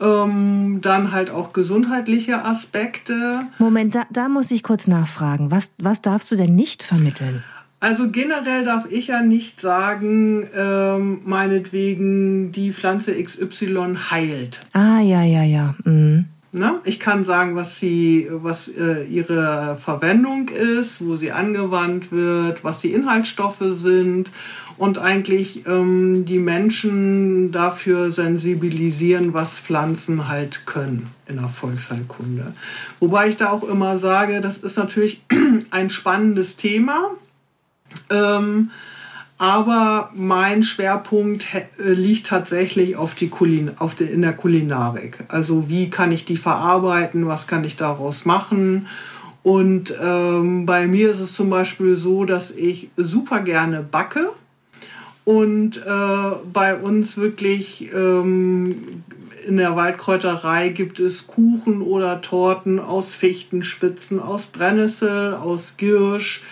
Speaker 3: Ähm, dann halt auch gesundheitliche Aspekte.
Speaker 1: Moment, da, da muss ich kurz nachfragen. Was, was darfst du denn nicht vermitteln?
Speaker 3: Also generell darf ich ja nicht sagen, ähm, meinetwegen die Pflanze XY heilt.
Speaker 1: Ah, ja, ja, ja. Mhm.
Speaker 3: Ne? Ich kann sagen, was, sie, was äh, ihre Verwendung ist, wo sie angewandt wird, was die Inhaltsstoffe sind und eigentlich ähm, die Menschen dafür sensibilisieren, was Pflanzen halt können in der Volksheilkunde. Wobei ich da auch immer sage, das ist natürlich ein spannendes Thema. Ähm, aber mein Schwerpunkt liegt tatsächlich auf die Kulin auf die, in der Kulinarik. Also wie kann ich die verarbeiten, was kann ich daraus machen. Und ähm, bei mir ist es zum Beispiel so, dass ich super gerne backe und äh, bei uns wirklich ähm, in der Waldkräuterei gibt es Kuchen oder Torten aus Fichtenspitzen, aus Brennnessel, aus Girsch,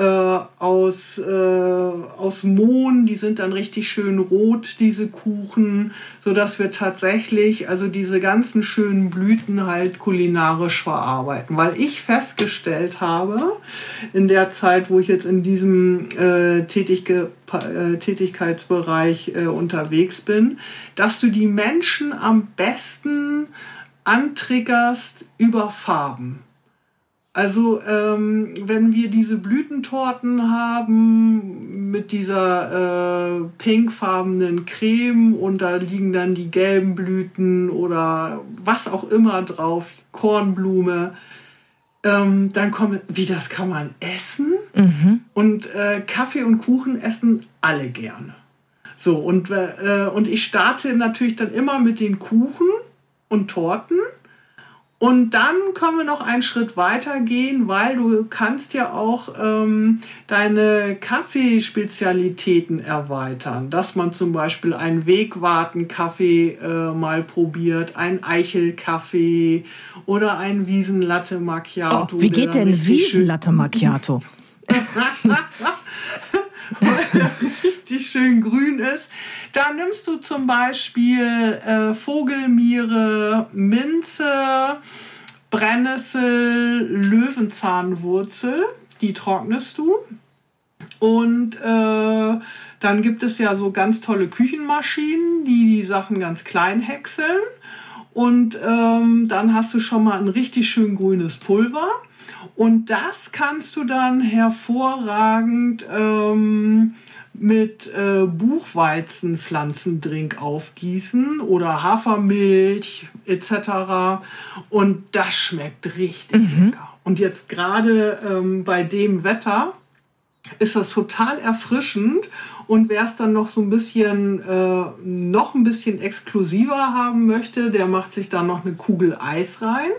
Speaker 3: äh, aus, äh, aus Mohn, die sind dann richtig schön rot, diese Kuchen, sodass wir tatsächlich also diese ganzen schönen Blüten halt kulinarisch verarbeiten. Weil ich festgestellt habe, in der Zeit, wo ich jetzt in diesem äh, Tätige, äh, Tätigkeitsbereich äh, unterwegs bin, dass du die Menschen am besten antriggerst über Farben. Also ähm, wenn wir diese Blütentorten haben mit dieser äh, pinkfarbenen Creme und da liegen dann die gelben Blüten oder was auch immer drauf, Kornblume, ähm, dann kommt, wie das kann man essen? Mhm. Und äh, Kaffee und Kuchen essen alle gerne. So, und, äh, und ich starte natürlich dann immer mit den Kuchen und Torten und dann können wir noch einen Schritt weiter gehen, weil du kannst ja auch ähm, deine Kaffeespezialitäten erweitern. Dass man zum Beispiel einen Wegwarten-Kaffee äh, mal probiert, einen Eichelkaffee oder einen Wiesenlatte Macchiato.
Speaker 1: Oh, wie geht denn Wiesenlatte Macchiato?
Speaker 3: richtig schön grün ist. Da nimmst du zum Beispiel äh, Vogelmiere, Minze, Brennnessel, Löwenzahnwurzel. Die trocknest du. Und äh, dann gibt es ja so ganz tolle Küchenmaschinen, die die Sachen ganz klein häckseln. Und ähm, dann hast du schon mal ein richtig schön grünes Pulver. Und das kannst du dann hervorragend ähm, mit äh, Buchweizenpflanzendrink aufgießen oder Hafermilch etc. Und das schmeckt richtig mhm. lecker. Und jetzt gerade ähm, bei dem Wetter ist das total erfrischend und wer es dann noch so ein bisschen äh, noch ein bisschen exklusiver haben möchte, der macht sich da noch eine Kugel Eis rein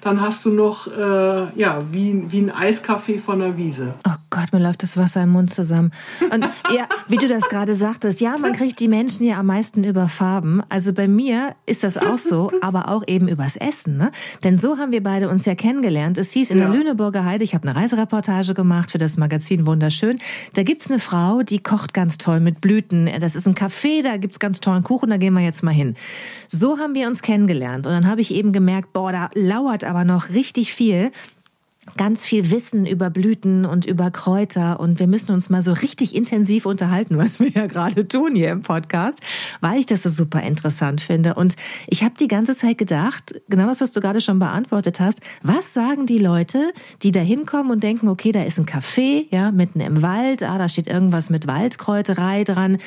Speaker 3: dann hast du noch, äh, ja, wie, wie ein Eiskaffee von der Wiese.
Speaker 1: Oh Gott, mir läuft das Wasser im Mund zusammen. Und ja, wie du das gerade sagtest, ja, man kriegt die Menschen ja am meisten über Farben. Also bei mir ist das auch so, aber auch eben übers Essen. Ne? Denn so haben wir beide uns ja kennengelernt. Es hieß in ja. der Lüneburger Heide, ich habe eine Reisereportage gemacht für das Magazin Wunderschön. Da gibt's eine Frau, die kocht ganz toll mit Blüten. Das ist ein Café, da gibt's ganz tollen Kuchen, da gehen wir jetzt mal hin. So haben wir uns kennengelernt. Und dann habe ich eben gemerkt, boah, da lauert aber noch richtig viel ganz viel Wissen über Blüten und über Kräuter und wir müssen uns mal so richtig intensiv unterhalten, was wir ja gerade tun hier im Podcast, weil ich das so super interessant finde. Und ich habe die ganze Zeit gedacht, genau das, was du gerade schon beantwortet hast, was sagen die Leute, die da hinkommen und denken, okay, da ist ein Café, ja, mitten im Wald, ah, da steht irgendwas mit Waldkräuterei dran.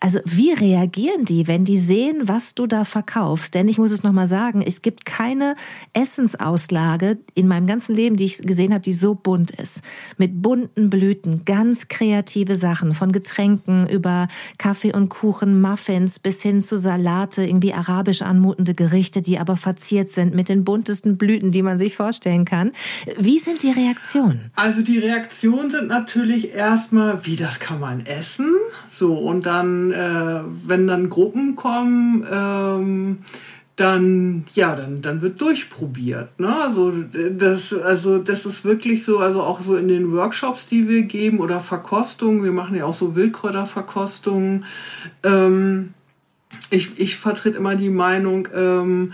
Speaker 1: Also wie reagieren die, wenn die sehen, was du da verkaufst? Denn ich muss es nochmal sagen, es gibt keine Essensauslage in meinem ganzen Leben, die ich gesehen habe, die so bunt ist. Mit bunten Blüten, ganz kreative Sachen, von Getränken über Kaffee und Kuchen, Muffins bis hin zu Salate, irgendwie arabisch anmutende Gerichte, die aber verziert sind mit den buntesten Blüten, die man sich vorstellen kann. Wie sind die Reaktionen?
Speaker 3: Also die Reaktionen sind natürlich erstmal, wie das kann man essen? So, und dann äh, wenn dann Gruppen kommen, ähm, dann ja, dann, dann wird durchprobiert. Ne? Also, das, also das ist wirklich so, also auch so in den Workshops, die wir geben oder Verkostungen, wir machen ja auch so Wildkräuterverkostungen. Ähm, ich, ich vertrete immer die Meinung, ähm,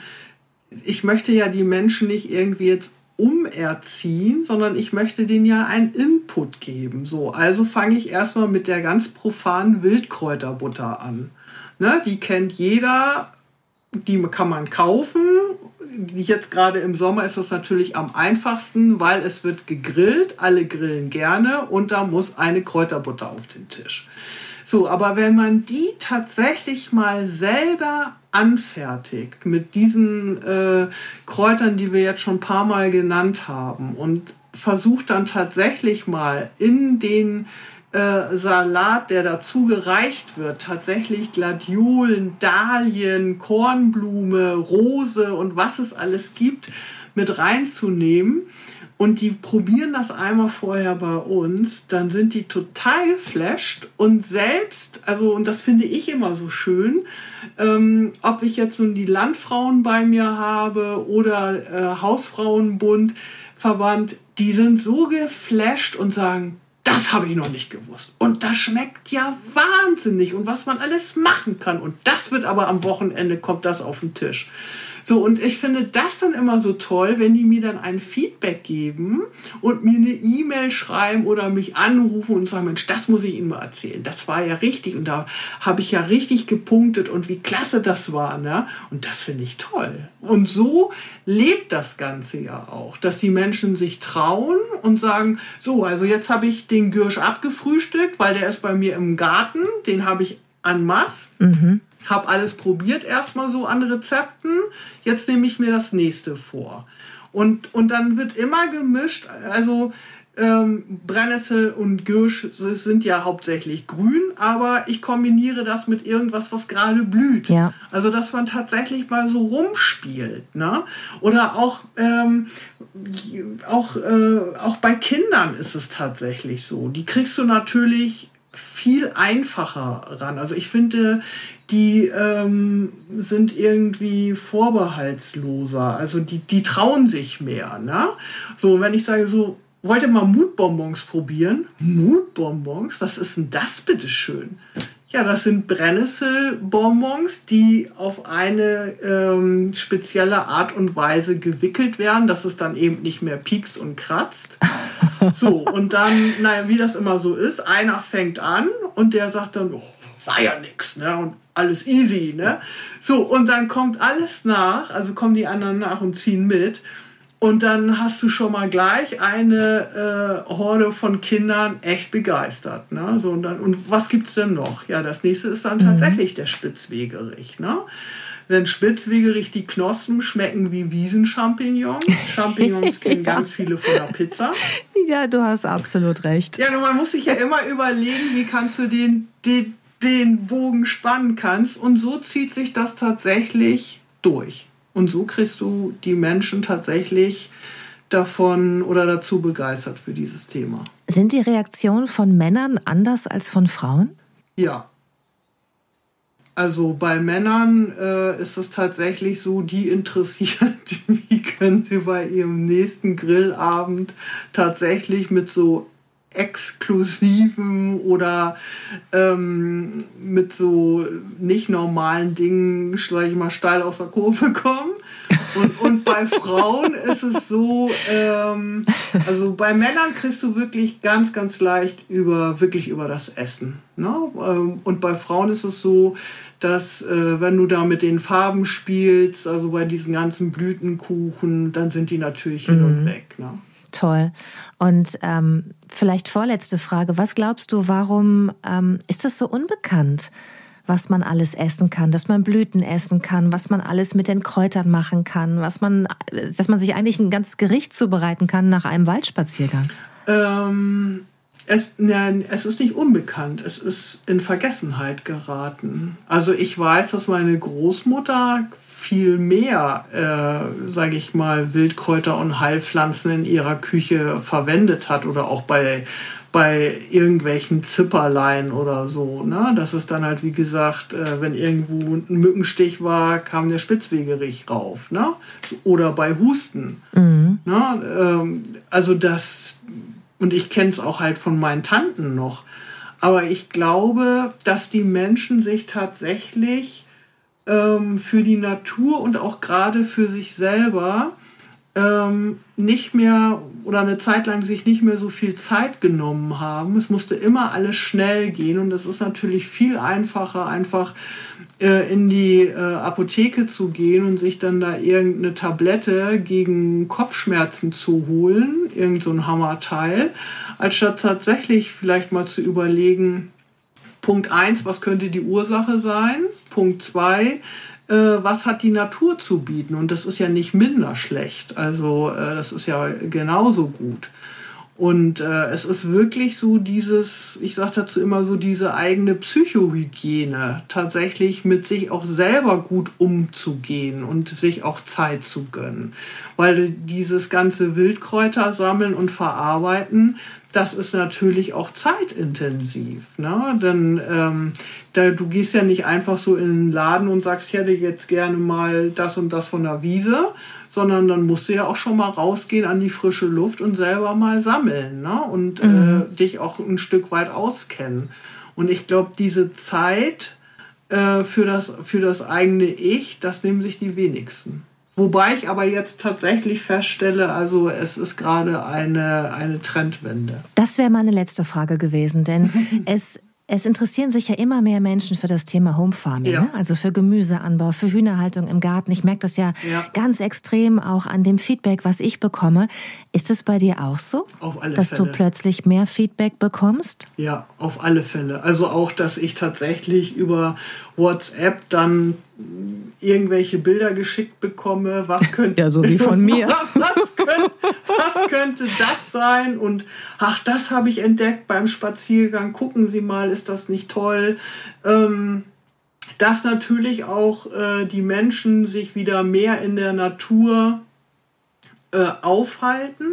Speaker 3: ich möchte ja die Menschen nicht irgendwie jetzt umerziehen, sondern ich möchte denen ja einen Input geben. So, also fange ich erstmal mit der ganz profanen Wildkräuterbutter an. Ne, die kennt jeder, die kann man kaufen, jetzt gerade im Sommer ist das natürlich am einfachsten, weil es wird gegrillt, alle grillen gerne und da muss eine Kräuterbutter auf den Tisch. So, aber wenn man die tatsächlich mal selber anfertigt mit diesen äh, Kräutern, die wir jetzt schon ein paar Mal genannt haben und versucht dann tatsächlich mal in den äh, Salat, der dazu gereicht wird, tatsächlich Gladiolen, Dahlien, Kornblume, Rose und was es alles gibt, mit reinzunehmen und die probieren das einmal vorher bei uns, dann sind die total geflasht und selbst, also und das finde ich immer so schön, ähm, ob ich jetzt nun die Landfrauen bei mir habe oder äh, Hausfrauenbund, Verband, die sind so geflasht und sagen, das habe ich noch nicht gewusst. Und das schmeckt ja wahnsinnig und was man alles machen kann. Und das wird aber am Wochenende, kommt das auf den Tisch. So, und ich finde das dann immer so toll, wenn die mir dann ein Feedback geben und mir eine E-Mail schreiben oder mich anrufen und sagen, Mensch, das muss ich Ihnen mal erzählen. Das war ja richtig und da habe ich ja richtig gepunktet und wie klasse das war. Ne? Und das finde ich toll. Und so lebt das Ganze ja auch, dass die Menschen sich trauen und sagen, so, also jetzt habe ich den Gürsch abgefrühstückt, weil der ist bei mir im Garten, den habe ich an Mass. Mhm habe alles probiert erstmal so an Rezepten. Jetzt nehme ich mir das nächste vor. Und, und dann wird immer gemischt, also ähm, Brennnessel und Girsch sind ja hauptsächlich grün, aber ich kombiniere das mit irgendwas, was gerade blüht. Ja. Also dass man tatsächlich mal so rumspielt. Ne? Oder auch, ähm, auch, äh, auch bei Kindern ist es tatsächlich so. Die kriegst du natürlich viel einfacher ran. Also ich finde, die ähm, sind irgendwie vorbehaltsloser. Also die, die trauen sich mehr. Ne? So, wenn ich sage, so, wollt ihr mal Mutbonbons probieren? Mutbonbons? Was ist denn das bitte schön? Ja, das sind Brennnesselbonbons, die auf eine ähm, spezielle Art und Weise gewickelt werden, dass es dann eben nicht mehr piekst und kratzt. So, und dann, naja, wie das immer so ist, einer fängt an und der sagt dann, oh, war ja nix, ne? Und alles easy, ne? So, und dann kommt alles nach, also kommen die anderen nach und ziehen mit. Und dann hast du schon mal gleich eine äh, Horde von Kindern echt begeistert. Ne? So, und, dann, und was gibt es denn noch? Ja, das nächste ist dann mhm. tatsächlich der Spitzwegerich. Ne? Denn Spitzwegerich, die Knospen schmecken wie Wiesenchampignons. Champignons kennen ja. ganz viele von der Pizza.
Speaker 1: Ja, du hast absolut recht.
Speaker 3: Ja, nur man muss sich ja immer überlegen, wie kannst du den, den, den Bogen spannen kannst. Und so zieht sich das tatsächlich durch. Und so kriegst du die Menschen tatsächlich davon oder dazu begeistert für dieses Thema.
Speaker 1: Sind die Reaktionen von Männern anders als von Frauen?
Speaker 3: Ja. Also bei Männern äh, ist es tatsächlich so, die interessiert, wie können sie bei ihrem nächsten Grillabend tatsächlich mit so exklusiven oder ähm, mit so nicht normalen Dingen, schleich mal steil aus der Kurve kommen. Und, und bei Frauen ist es so, ähm, also bei Männern kriegst du wirklich ganz, ganz leicht über, wirklich über das Essen. Ne? Ähm, und bei Frauen ist es so, dass äh, wenn du da mit den Farben spielst, also bei diesen ganzen Blütenkuchen, dann sind die natürlich hin und mhm. weg. Ne?
Speaker 1: Toll. Und ähm, vielleicht vorletzte Frage. Was glaubst du, warum ähm, ist das so unbekannt? was man alles essen kann, dass man Blüten essen kann, was man alles mit den Kräutern machen kann, was man, dass man sich eigentlich ein ganzes Gericht zubereiten kann nach einem Waldspaziergang.
Speaker 3: Ähm, es, nein, es ist nicht unbekannt, es ist in Vergessenheit geraten. Also ich weiß, dass meine Großmutter viel mehr, äh, sage ich mal, Wildkräuter und Heilpflanzen in ihrer Küche verwendet hat oder auch bei, bei irgendwelchen Zipperlein oder so. Ne? Das ist dann halt, wie gesagt, äh, wenn irgendwo ein Mückenstich war, kam der Spitzwegerich rauf. Ne? Oder bei Husten. Mhm. Ne? Ähm, also das, und ich kenne es auch halt von meinen Tanten noch. Aber ich glaube, dass die Menschen sich tatsächlich ähm, für die Natur und auch gerade für sich selber ähm, nicht mehr oder eine Zeit lang sich nicht mehr so viel Zeit genommen haben. Es musste immer alles schnell gehen und es ist natürlich viel einfacher, einfach äh, in die äh, Apotheke zu gehen und sich dann da irgendeine Tablette gegen Kopfschmerzen zu holen, irgend so ein Hammerteil, als statt tatsächlich vielleicht mal zu überlegen, Punkt 1, was könnte die Ursache sein? Punkt 2, äh, was hat die Natur zu bieten? Und das ist ja nicht minder schlecht. Also äh, das ist ja genauso gut. Und äh, es ist wirklich so dieses, ich sage dazu immer so, diese eigene Psychohygiene, tatsächlich mit sich auch selber gut umzugehen und sich auch Zeit zu gönnen. Weil dieses ganze Wildkräuter sammeln und verarbeiten, das ist natürlich auch zeitintensiv. Ne? Denn ähm, da, du gehst ja nicht einfach so in den Laden und sagst, ich hätte jetzt gerne mal das und das von der Wiese, sondern dann musst du ja auch schon mal rausgehen an die frische Luft und selber mal sammeln ne? und mhm. äh, dich auch ein Stück weit auskennen. Und ich glaube, diese Zeit äh, für, das, für das eigene Ich, das nehmen sich die wenigsten. Wobei ich aber jetzt tatsächlich feststelle, also es ist gerade eine, eine Trendwende.
Speaker 1: Das wäre meine letzte Frage gewesen, denn es es interessieren sich ja immer mehr Menschen für das Thema Home Farming, ja. ne? also für Gemüseanbau, für Hühnerhaltung im Garten. Ich merke das ja, ja, ganz extrem auch an dem Feedback, was ich bekomme. Ist es bei dir auch so? Dass
Speaker 3: Fälle.
Speaker 1: du plötzlich mehr Feedback bekommst?
Speaker 3: Ja, auf alle Fälle. Also auch, dass ich tatsächlich über WhatsApp dann irgendwelche Bilder geschickt bekomme, was könnte
Speaker 1: ja so wie von mir.
Speaker 3: Was, könnte, was könnte das sein? Und ach das habe ich entdeckt beim Spaziergang. Gucken Sie mal ist das nicht toll? Ähm, dass natürlich auch äh, die Menschen sich wieder mehr in der Natur äh, aufhalten.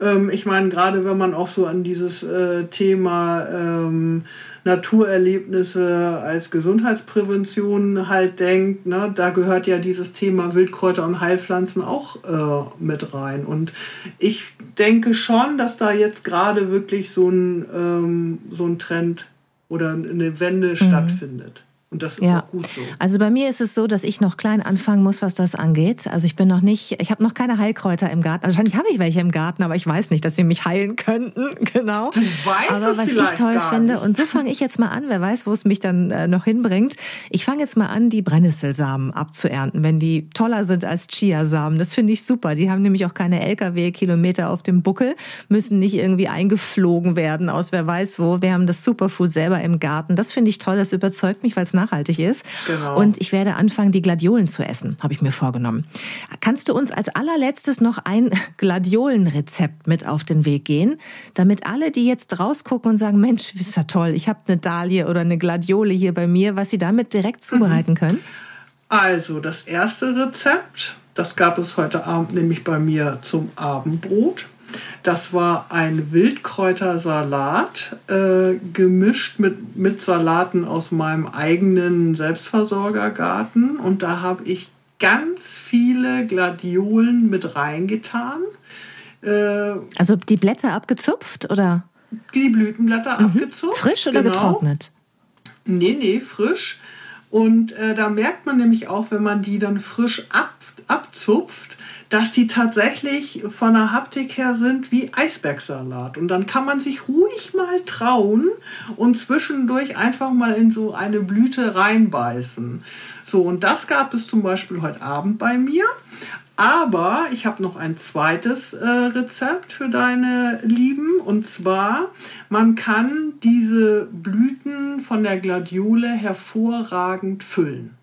Speaker 3: Ähm, ich meine, gerade wenn man auch so an dieses äh, Thema ähm, Naturerlebnisse als Gesundheitsprävention halt denkt, ne, da gehört ja dieses Thema Wildkräuter und Heilpflanzen auch äh, mit rein. Und ich denke schon, dass da jetzt gerade wirklich so ein, ähm, so ein Trend oder eine Wende mhm. stattfindet. Und das ist ja. auch gut so.
Speaker 1: Also bei mir ist es so, dass ich noch klein anfangen muss, was das angeht. Also ich bin noch nicht, ich habe noch keine Heilkräuter im Garten. Wahrscheinlich habe ich welche im Garten, aber ich weiß nicht, dass sie mich heilen könnten. Genau.
Speaker 3: Du weißt
Speaker 1: aber
Speaker 3: es
Speaker 1: was ich toll finde, nicht. und so fange ich jetzt mal an, wer weiß, wo es mich dann äh, noch hinbringt. Ich fange jetzt mal an, die Brennnesselsamen abzuernten, wenn die toller sind als Chiasamen. Das finde ich super. Die haben nämlich auch keine Lkw-Kilometer auf dem Buckel, müssen nicht irgendwie eingeflogen werden aus wer weiß wo. Wir haben das Superfood selber im Garten. Das finde ich toll, das überzeugt mich, weil es nachhaltig ist. Genau. Und ich werde anfangen, die Gladiolen zu essen, habe ich mir vorgenommen. Kannst du uns als allerletztes noch ein Gladiolenrezept mit auf den Weg gehen, damit alle, die jetzt rausgucken und sagen, Mensch, ist ja toll, ich habe eine Dahlie oder eine Gladiole hier bei mir, was sie damit direkt zubereiten können?
Speaker 3: Also, das erste Rezept, das gab es heute Abend nämlich bei mir zum Abendbrot. Das war ein Wildkräutersalat, äh, gemischt mit, mit Salaten aus meinem eigenen Selbstversorgergarten. Und da habe ich ganz viele Gladiolen mit reingetan.
Speaker 1: Äh, also die Blätter abgezupft oder?
Speaker 3: Die Blütenblätter mhm. abgezupft.
Speaker 1: Frisch oder genau. getrocknet?
Speaker 3: Nee, nee, frisch. Und äh, da merkt man nämlich auch, wenn man die dann frisch ab, abzupft, dass die tatsächlich von der Haptik her sind wie Eisbergsalat. Und dann kann man sich ruhig mal trauen und zwischendurch einfach mal in so eine Blüte reinbeißen. So, und das gab es zum Beispiel heute Abend bei mir. Aber ich habe noch ein zweites äh, Rezept für deine Lieben. Und zwar, man kann diese Blüten von der Gladiole hervorragend füllen.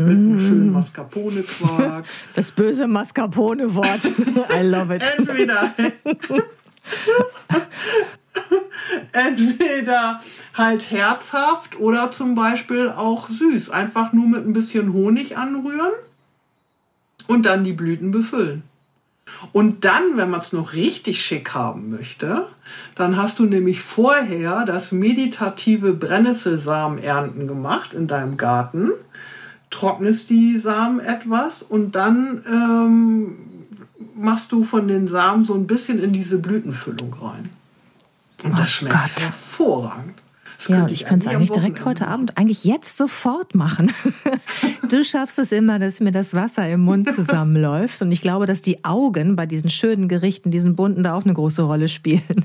Speaker 3: Mit einem schönen mm. Mascarpone-Quark.
Speaker 1: Das böse Mascarpone-Wort. I love it.
Speaker 3: Entweder. Entweder halt herzhaft oder zum Beispiel auch süß. Einfach nur mit ein bisschen Honig anrühren und dann die Blüten befüllen. Und dann, wenn man es noch richtig schick haben möchte, dann hast du nämlich vorher das meditative Brennnesselsamenernten gemacht in deinem Garten trocknest die Samen etwas und dann ähm, machst du von den Samen so ein bisschen in diese Blütenfüllung rein. Und das oh schmeckt Gott. hervorragend.
Speaker 1: ja, ich könnte es eigentlich direkt heute Abend, eigentlich jetzt sofort machen. du schaffst es immer, dass mir das Wasser im Mund zusammenläuft. Und ich glaube, dass die Augen bei diesen schönen Gerichten, diesen bunten, da auch eine große Rolle spielen.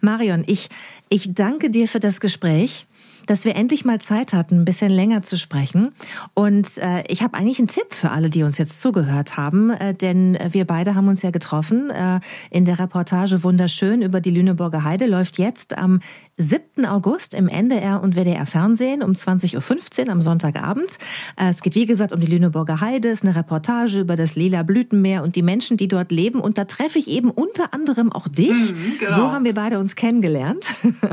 Speaker 1: Marion, ich, ich danke dir für das Gespräch dass wir endlich mal Zeit hatten, ein bisschen länger zu sprechen. Und äh, ich habe eigentlich einen Tipp für alle, die uns jetzt zugehört haben, äh, denn wir beide haben uns ja getroffen äh, in der Reportage Wunderschön über die Lüneburger Heide, läuft jetzt am 7. August im NDR und WDR Fernsehen um 20.15 Uhr am Sonntagabend. Äh, es geht wie gesagt um die Lüneburger Heide, es ist eine Reportage über das lila Blütenmeer und die Menschen, die dort leben. Und da treffe ich eben unter anderem auch dich. Mhm, genau. So haben wir beide uns kennengelernt.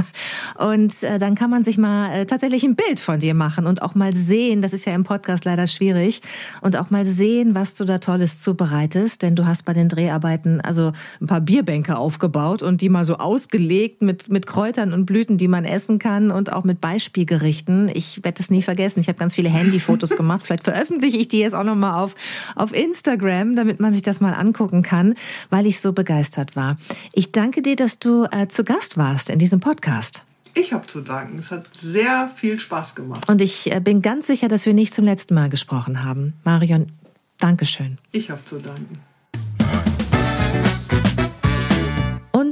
Speaker 1: Und äh, dann kann man sich mal äh, tatsächlich ein Bild von dir machen und auch mal sehen, das ist ja im Podcast leider schwierig, und auch mal sehen, was du da Tolles zubereitest. Denn du hast bei den Dreharbeiten also ein paar Bierbänke aufgebaut und die mal so ausgelegt mit, mit Kräutern und Blüten, die man essen kann und auch mit Beispielgerichten. Ich werde es nie vergessen. Ich habe ganz viele Handyfotos gemacht. Vielleicht veröffentliche ich die jetzt auch nochmal auf, auf Instagram, damit man sich das mal angucken kann, weil ich so begeistert war. Ich danke dir, dass du äh, zu Gast warst in diesem Podcast.
Speaker 3: Ich habe zu danken. Es hat sehr viel Spaß gemacht.
Speaker 1: Und ich äh, bin ganz sicher, dass wir nicht zum letzten Mal gesprochen haben. Marion, Dankeschön.
Speaker 3: Ich habe zu danken.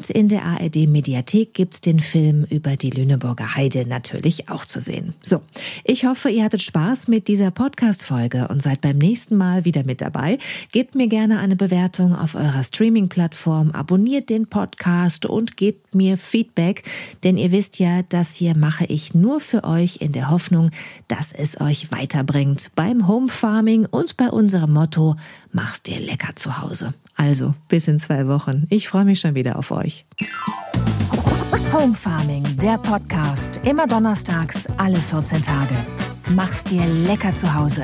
Speaker 1: Und in der ARD Mediathek gibt's den Film über die Lüneburger Heide natürlich auch zu sehen. So, ich hoffe, ihr hattet Spaß mit dieser Podcast-Folge und seid beim nächsten Mal wieder mit dabei. Gebt mir gerne eine Bewertung auf eurer Streaming-Plattform, abonniert den Podcast und gebt mir Feedback, denn ihr wisst ja, das hier mache ich nur für euch in der Hoffnung, dass es euch weiterbringt beim Home Farming und bei unserem Motto, mach's dir lecker zu Hause. Also, bis in zwei Wochen. Ich freue mich schon wieder auf euch.
Speaker 2: Home Farming, der Podcast. Immer donnerstags, alle 14 Tage. Mach's dir lecker zu Hause.